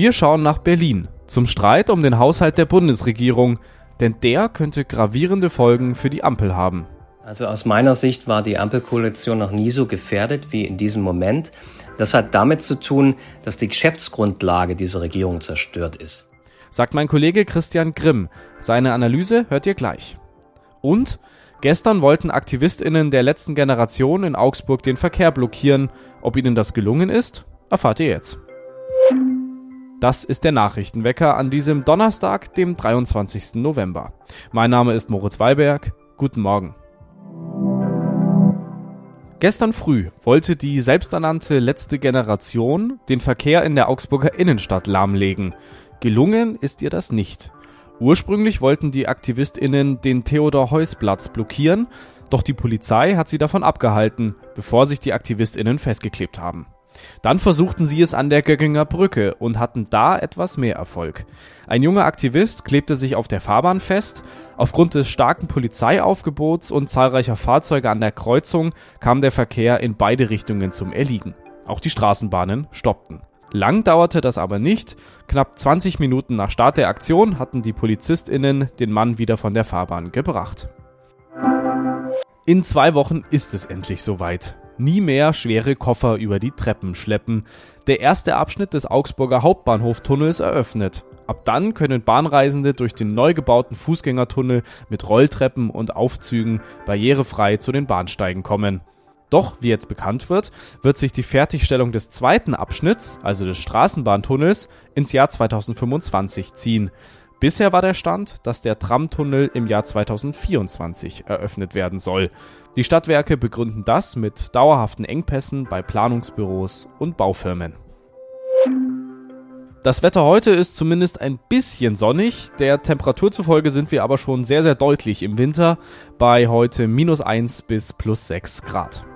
Wir schauen nach Berlin zum Streit um den Haushalt der Bundesregierung, denn der könnte gravierende Folgen für die Ampel haben. Also aus meiner Sicht war die Ampelkoalition noch nie so gefährdet wie in diesem Moment. Das hat damit zu tun, dass die Geschäftsgrundlage dieser Regierung zerstört ist. Sagt mein Kollege Christian Grimm. Seine Analyse hört ihr gleich. Und gestern wollten Aktivistinnen der letzten Generation in Augsburg den Verkehr blockieren. Ob ihnen das gelungen ist, erfahrt ihr jetzt. Das ist der Nachrichtenwecker an diesem Donnerstag, dem 23. November. Mein Name ist Moritz Weiberg. Guten Morgen. Gestern früh wollte die selbsternannte letzte Generation den Verkehr in der Augsburger Innenstadt lahmlegen. Gelungen ist ihr das nicht. Ursprünglich wollten die Aktivistinnen den Theodor-Heuss-Platz blockieren, doch die Polizei hat sie davon abgehalten, bevor sich die Aktivistinnen festgeklebt haben. Dann versuchten sie es an der Göckinger Brücke und hatten da etwas mehr Erfolg. Ein junger Aktivist klebte sich auf der Fahrbahn fest. Aufgrund des starken Polizeiaufgebots und zahlreicher Fahrzeuge an der Kreuzung kam der Verkehr in beide Richtungen zum Erliegen. Auch die Straßenbahnen stoppten. Lang dauerte das aber nicht. Knapp 20 Minuten nach Start der Aktion hatten die PolizistInnen den Mann wieder von der Fahrbahn gebracht. In zwei Wochen ist es endlich soweit nie mehr schwere Koffer über die Treppen schleppen. Der erste Abschnitt des Augsburger Hauptbahnhoftunnels eröffnet. Ab dann können Bahnreisende durch den neu gebauten Fußgängertunnel mit Rolltreppen und Aufzügen barrierefrei zu den Bahnsteigen kommen. Doch, wie jetzt bekannt wird, wird sich die Fertigstellung des zweiten Abschnitts, also des Straßenbahntunnels, ins Jahr 2025 ziehen. Bisher war der Stand, dass der Tramtunnel im Jahr 2024 eröffnet werden soll. Die Stadtwerke begründen das mit dauerhaften Engpässen bei Planungsbüros und Baufirmen. Das Wetter heute ist zumindest ein bisschen sonnig. Der Temperatur zufolge sind wir aber schon sehr, sehr deutlich im Winter bei heute minus 1 bis plus 6 Grad.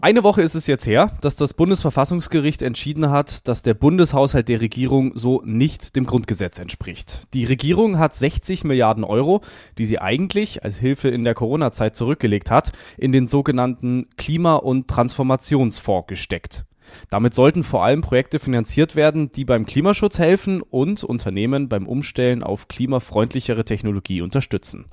Eine Woche ist es jetzt her, dass das Bundesverfassungsgericht entschieden hat, dass der Bundeshaushalt der Regierung so nicht dem Grundgesetz entspricht. Die Regierung hat 60 Milliarden Euro, die sie eigentlich als Hilfe in der Corona-Zeit zurückgelegt hat, in den sogenannten Klima- und Transformationsfonds gesteckt. Damit sollten vor allem Projekte finanziert werden, die beim Klimaschutz helfen und Unternehmen beim Umstellen auf klimafreundlichere Technologie unterstützen.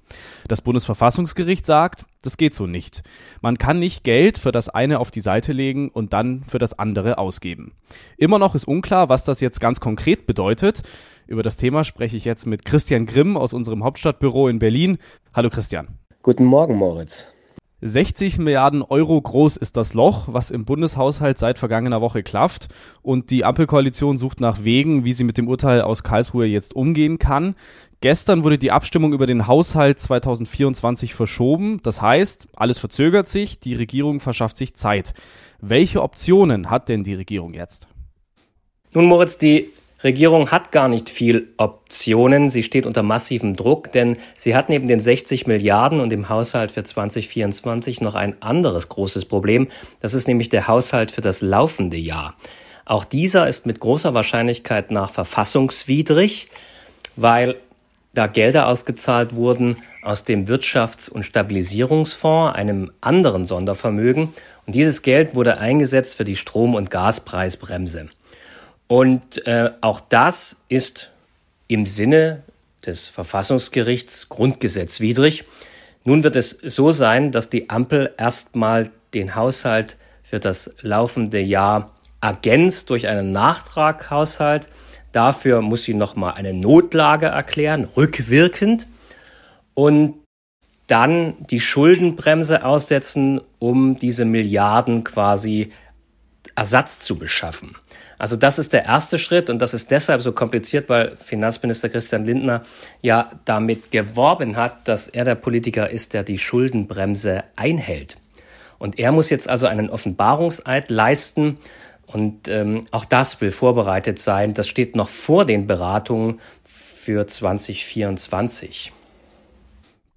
Das Bundesverfassungsgericht sagt, das geht so nicht. Man kann nicht Geld für das eine auf die Seite legen und dann für das andere ausgeben. Immer noch ist unklar, was das jetzt ganz konkret bedeutet. Über das Thema spreche ich jetzt mit Christian Grimm aus unserem Hauptstadtbüro in Berlin. Hallo Christian. Guten Morgen, Moritz. 60 Milliarden Euro groß ist das Loch, was im Bundeshaushalt seit vergangener Woche klafft. Und die Ampelkoalition sucht nach Wegen, wie sie mit dem Urteil aus Karlsruhe jetzt umgehen kann. Gestern wurde die Abstimmung über den Haushalt 2024 verschoben. Das heißt, alles verzögert sich, die Regierung verschafft sich Zeit. Welche Optionen hat denn die Regierung jetzt? Nun, Moritz, die Regierung hat gar nicht viel Optionen. Sie steht unter massivem Druck, denn sie hat neben den 60 Milliarden und dem Haushalt für 2024 noch ein anderes großes Problem. Das ist nämlich der Haushalt für das laufende Jahr. Auch dieser ist mit großer Wahrscheinlichkeit nach verfassungswidrig, weil da Gelder ausgezahlt wurden aus dem Wirtschafts- und Stabilisierungsfonds, einem anderen Sondervermögen. Und dieses Geld wurde eingesetzt für die Strom- und Gaspreisbremse. Und äh, auch das ist im Sinne des Verfassungsgerichts grundgesetzwidrig. Nun wird es so sein, dass die Ampel erstmal den Haushalt für das laufende Jahr ergänzt durch einen Nachtraghaushalt. Dafür muss sie nochmal eine Notlage erklären, rückwirkend. Und dann die Schuldenbremse aussetzen, um diese Milliarden quasi Ersatz zu beschaffen. Also das ist der erste Schritt und das ist deshalb so kompliziert, weil Finanzminister Christian Lindner ja damit geworben hat, dass er der Politiker ist, der die Schuldenbremse einhält. Und er muss jetzt also einen Offenbarungseid leisten und ähm, auch das will vorbereitet sein. Das steht noch vor den Beratungen für 2024.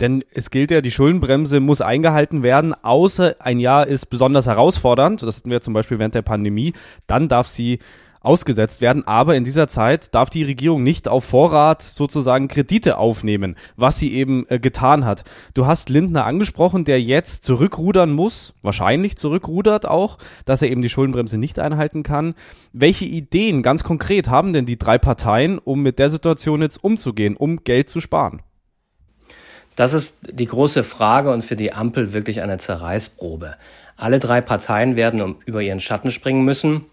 Denn es gilt ja, die Schuldenbremse muss eingehalten werden, außer ein Jahr ist besonders herausfordernd. Das hatten wir zum Beispiel während der Pandemie. Dann darf sie ausgesetzt werden. Aber in dieser Zeit darf die Regierung nicht auf Vorrat sozusagen Kredite aufnehmen, was sie eben äh, getan hat. Du hast Lindner angesprochen, der jetzt zurückrudern muss, wahrscheinlich zurückrudert auch, dass er eben die Schuldenbremse nicht einhalten kann. Welche Ideen ganz konkret haben denn die drei Parteien, um mit der Situation jetzt umzugehen, um Geld zu sparen? Das ist die große Frage und für die Ampel wirklich eine Zerreißprobe. Alle drei Parteien werden über ihren Schatten springen müssen.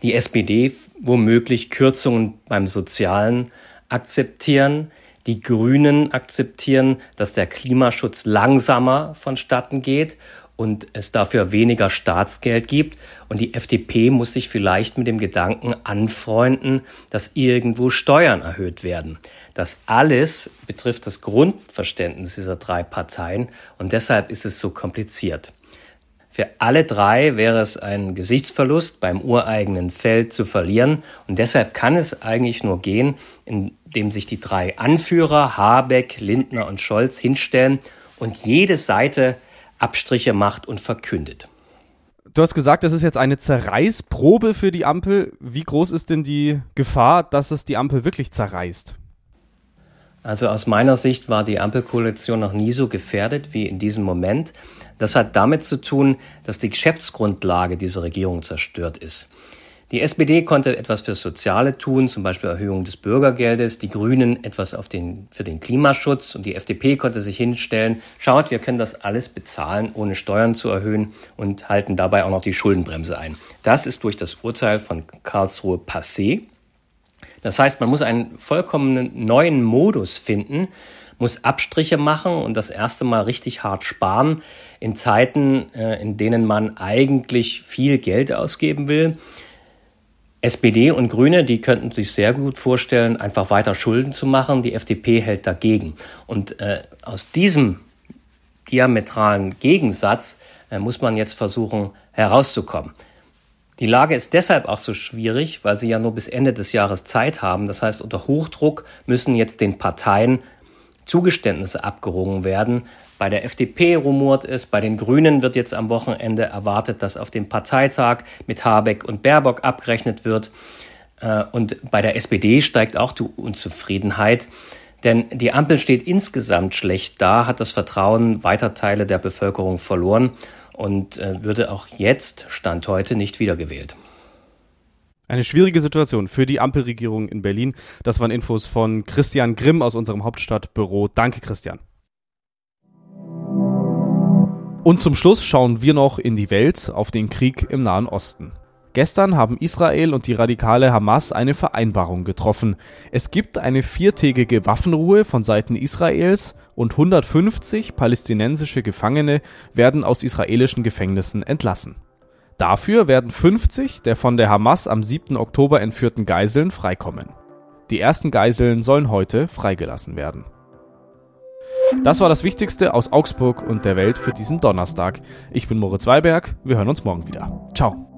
Die SPD womöglich Kürzungen beim Sozialen akzeptieren, die Grünen akzeptieren, dass der Klimaschutz langsamer vonstatten geht und es dafür weniger Staatsgeld gibt. Und die FDP muss sich vielleicht mit dem Gedanken anfreunden, dass irgendwo Steuern erhöht werden. Das alles betrifft das Grundverständnis dieser drei Parteien und deshalb ist es so kompliziert. Für alle drei wäre es ein Gesichtsverlust, beim ureigenen Feld zu verlieren. Und deshalb kann es eigentlich nur gehen, indem sich die drei Anführer, Habeck, Lindner und Scholz, hinstellen und jede Seite Abstriche macht und verkündet. Du hast gesagt, das ist jetzt eine Zerreißprobe für die Ampel. Wie groß ist denn die Gefahr, dass es die Ampel wirklich zerreißt? Also aus meiner Sicht war die Ampelkoalition noch nie so gefährdet wie in diesem Moment. Das hat damit zu tun, dass die Geschäftsgrundlage dieser Regierung zerstört ist. Die SPD konnte etwas fürs Soziale tun, zum Beispiel Erhöhung des Bürgergeldes, die Grünen etwas auf den, für den Klimaschutz und die FDP konnte sich hinstellen, schaut, wir können das alles bezahlen, ohne Steuern zu erhöhen und halten dabei auch noch die Schuldenbremse ein. Das ist durch das Urteil von Karlsruhe passé. Das heißt, man muss einen vollkommen neuen Modus finden, muss Abstriche machen und das erste Mal richtig hart sparen in Zeiten, äh, in denen man eigentlich viel Geld ausgeben will. SPD und Grüne, die könnten sich sehr gut vorstellen, einfach weiter Schulden zu machen. Die FDP hält dagegen. Und äh, aus diesem diametralen Gegensatz äh, muss man jetzt versuchen herauszukommen. Die Lage ist deshalb auch so schwierig, weil sie ja nur bis Ende des Jahres Zeit haben. Das heißt, unter Hochdruck müssen jetzt den Parteien Zugeständnisse abgerungen werden. Bei der FDP rumort es, bei den Grünen wird jetzt am Wochenende erwartet, dass auf dem Parteitag mit Habeck und Baerbock abgerechnet wird. Äh, und bei der SPD steigt auch die Unzufriedenheit. Denn die Ampel steht insgesamt schlecht da, hat das Vertrauen weiter Teile der Bevölkerung verloren und äh, würde auch jetzt, Stand heute, nicht wiedergewählt. Eine schwierige Situation für die Ampelregierung in Berlin. Das waren Infos von Christian Grimm aus unserem Hauptstadtbüro. Danke, Christian. Und zum Schluss schauen wir noch in die Welt auf den Krieg im Nahen Osten. Gestern haben Israel und die radikale Hamas eine Vereinbarung getroffen. Es gibt eine viertägige Waffenruhe von Seiten Israels und 150 palästinensische Gefangene werden aus israelischen Gefängnissen entlassen. Dafür werden 50 der von der Hamas am 7. Oktober entführten Geiseln freikommen. Die ersten Geiseln sollen heute freigelassen werden. Das war das Wichtigste aus Augsburg und der Welt für diesen Donnerstag. Ich bin Moritz Weiberg, wir hören uns morgen wieder. Ciao.